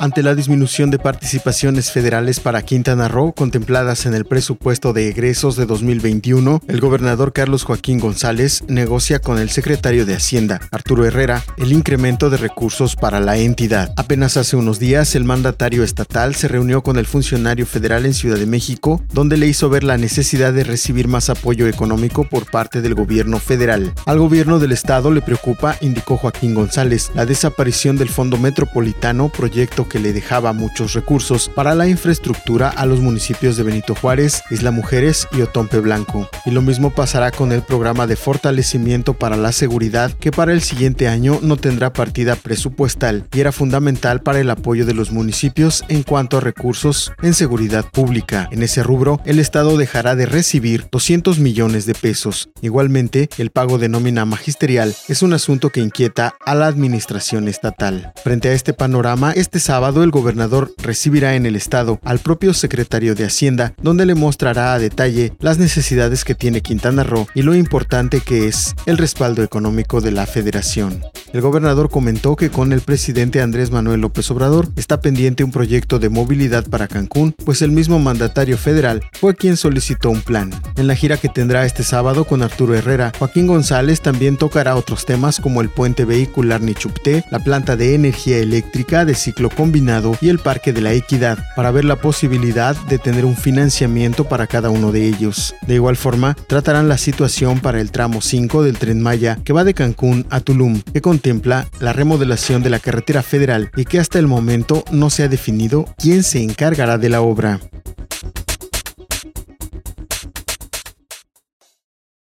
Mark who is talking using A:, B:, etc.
A: Ante la disminución de participaciones federales para Quintana Roo contempladas en el presupuesto de egresos de 2021, el gobernador Carlos Joaquín González negocia con el secretario de Hacienda, Arturo Herrera, el incremento de recursos para la entidad. Apenas hace unos días, el mandatario estatal se reunió con el funcionario federal en Ciudad de México, donde le hizo ver la necesidad de recibir más apoyo económico por parte del gobierno federal. Al gobierno del estado le preocupa, indicó Joaquín González, la desaparición del Fondo Metropolitano, proyecto que le dejaba muchos recursos para la infraestructura a los municipios de Benito Juárez, Isla Mujeres y Otompe Blanco. Y lo mismo pasará con el programa de fortalecimiento para la seguridad que para el siguiente año no tendrá partida presupuestal y era fundamental para el apoyo de los municipios en cuanto a recursos en seguridad pública. En ese rubro, el Estado dejará de recibir 200 millones de pesos. Igualmente, el pago de nómina magisterial es un asunto que inquieta a la administración estatal. Frente a este panorama, este sábado el gobernador recibirá en el Estado al propio secretario de Hacienda, donde le mostrará a detalle las necesidades que tiene Quintana Roo y lo importante que es el respaldo económico de la federación. El gobernador comentó que con el presidente Andrés Manuel López Obrador está pendiente un proyecto de movilidad para Cancún, pues el mismo mandatario federal fue quien solicitó un plan. En la gira que tendrá este sábado con Arturo Herrera, Joaquín González también tocará otros temas como el puente vehicular Nichupté, la planta de energía eléctrica de ciclo combinado y el Parque de la Equidad, para ver la posibilidad de tener un financiamiento para cada uno de ellos. De igual forma, tratarán la situación para el tramo 5 del tren Maya que va de Cancún a Tulum, que contempla la remodelación de la carretera federal y que hasta el momento no se ha definido quién se encargará de la obra.